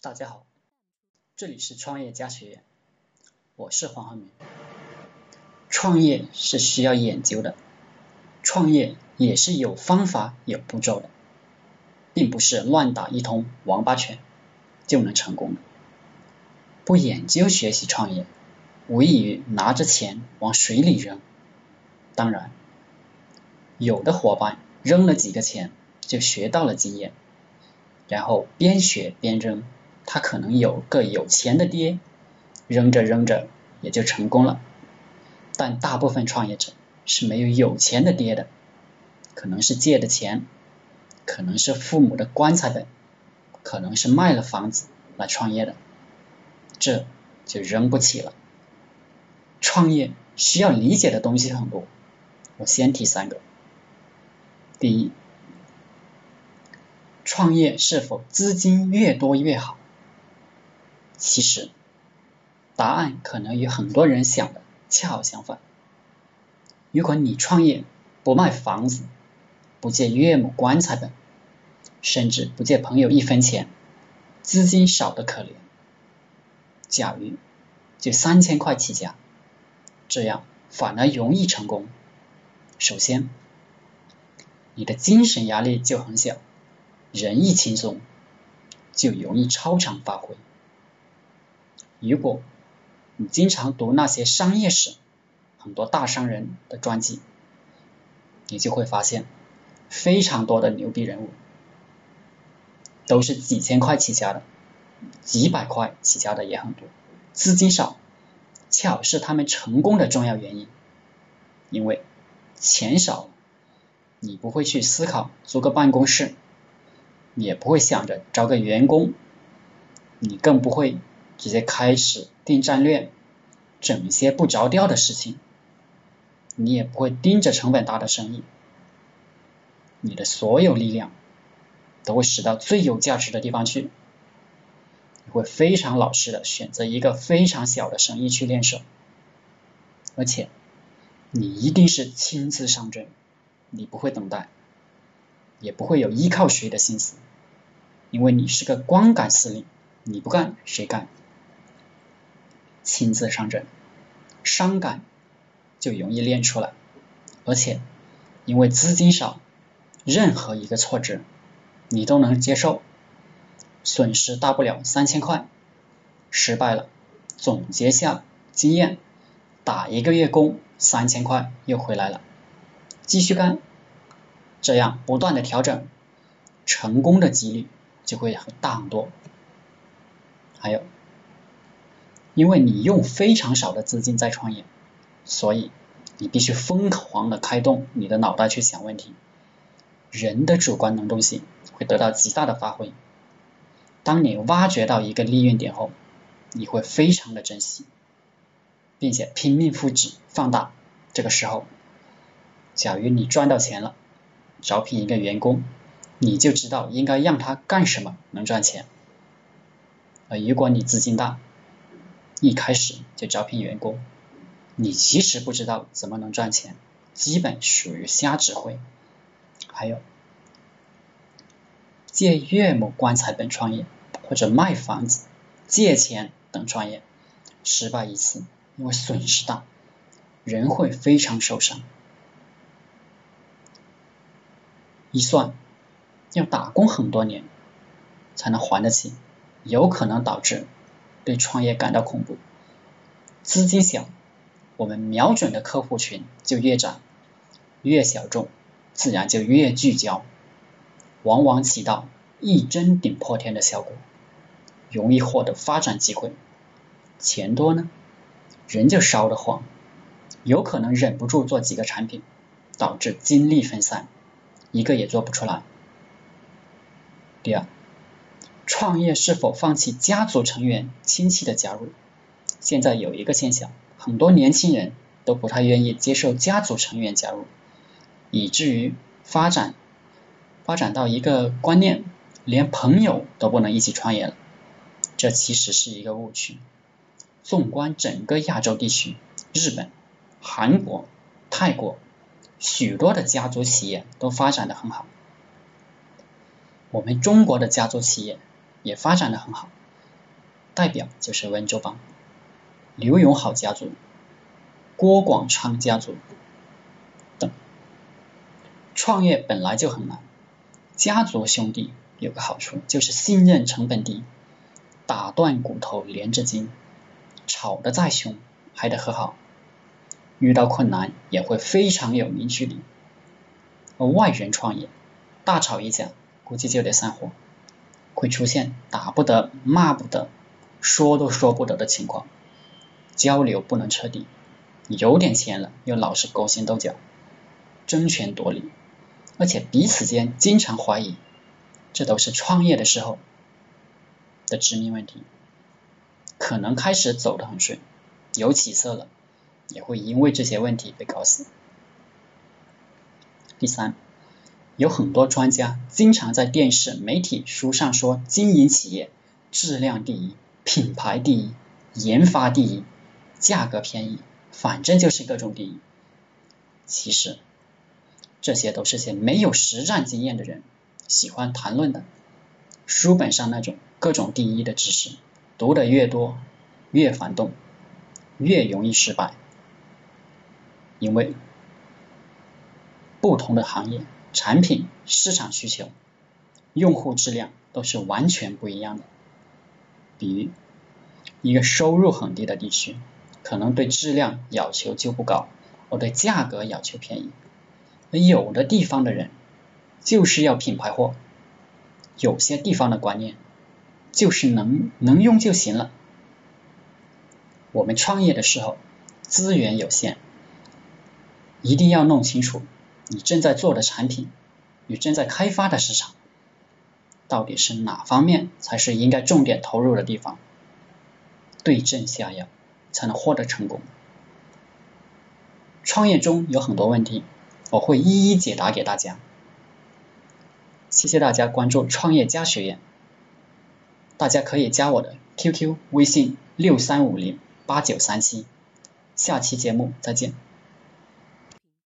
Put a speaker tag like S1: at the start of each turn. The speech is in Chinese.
S1: 大家好，这里是创业家学院，我是黄浩明。创业是需要研究的，创业也是有方法、有步骤的，并不是乱打一通王八拳就能成功的。不研究学习创业，无异于拿着钱往水里扔。当然，有的伙伴扔了几个钱就学到了经验，然后边学边扔。他可能有个有钱的爹，扔着扔着也就成功了。但大部分创业者是没有有钱的爹的，可能是借的钱，可能是父母的棺材本，可能是卖了房子来创业的，这就扔不起了。创业需要理解的东西很多，我先提三个。第一，创业是否资金越多越好？其实，答案可能与很多人想的恰好相反。如果你创业不卖房子，不借岳母棺材本，甚至不借朋友一分钱，资金少得可怜。假如就三千块起家，这样反而容易成功。首先，你的精神压力就很小，人一轻松，就容易超常发挥。如果你经常读那些商业史，很多大商人的传记，你就会发现，非常多的牛逼人物都是几千块起家的，几百块起家的也很多，资金少，恰好是他们成功的重要原因。因为钱少，你不会去思考租个办公室，也不会想着招个员工，你更不会。直接开始定战略，整一些不着调的事情，你也不会盯着成本大的生意，你的所有力量都会使到最有价值的地方去，你会非常老实的选择一个非常小的生意去练手，而且你一定是亲自上阵，你不会等待，也不会有依靠谁的心思，因为你是个光杆司令，你不干谁干？亲自上阵，伤感就容易练出来，而且因为资金少，任何一个挫折你都能接受，损失大不了三千块，失败了总结下经验，打一个月工三千块又回来了，继续干，这样不断的调整，成功的几率就会很大很多，还有。因为你用非常少的资金在创业，所以你必须疯狂的开动你的脑袋去想问题。人的主观能动性会得到极大的发挥。当你挖掘到一个利润点后，你会非常的珍惜，并且拼命复制放大。这个时候，假如你赚到钱了，招聘一个员工，你就知道应该让他干什么能赚钱。而如果你资金大，一开始就招聘员工，你其实不知道怎么能赚钱，基本属于瞎指挥。还有借岳母棺材本创业，或者卖房子、借钱等创业，失败一次，因为损失大，人会非常受伤。一算要打工很多年才能还得起，有可能导致。对创业感到恐怖，资金小，我们瞄准的客户群就越窄，越小众，自然就越聚焦，往往起到一针顶破天的效果，容易获得发展机会。钱多呢，人就烧得慌，有可能忍不住做几个产品，导致精力分散，一个也做不出来。第二。创业是否放弃家族成员、亲戚的加入？现在有一个现象，很多年轻人都不太愿意接受家族成员加入，以至于发展发展到一个观念，连朋友都不能一起创业了。这其实是一个误区。纵观整个亚洲地区，日本、韩国、泰国，许多的家族企业都发展的很好。我们中国的家族企业。也发展的很好，代表就是温州帮、刘永好家族、郭广昌家族等。创业本来就很难，家族兄弟有个好处就是信任成本低，打断骨头连着筋，吵得再凶还得和好，遇到困难也会非常有凝聚力。而外人创业，大吵一架估计就得散伙。会出现打不得、骂不得、说都说不得的情况，交流不能彻底，有点钱了又老是勾心斗角、争权夺利，而且彼此间经常怀疑，这都是创业的时候的致命问题。可能开始走得很顺，有起色了，也会因为这些问题被搞死。第三。有很多专家经常在电视、媒体、书上说，经营企业质量第一、品牌第一、研发第一、价格便宜，反正就是各种第一。其实这些都是些没有实战经验的人喜欢谈论的。书本上那种各种第一的知识，读的越多越反动，越容易失败，因为不同的行业。产品市场需求、用户质量都是完全不一样的。比如，一个收入很低的地区，可能对质量要求就不高，而对价格要求便宜。而有的地方的人就是要品牌货，有些地方的观念就是能能用就行了。我们创业的时候资源有限，一定要弄清楚。你正在做的产品，与正在开发的市场，到底是哪方面才是应该重点投入的地方？对症下药，才能获得成功。创业中有很多问题，我会一一解答给大家。谢谢大家关注创业家学院，大家可以加我的 QQ 微信六三五零八九三七，下期节目再见。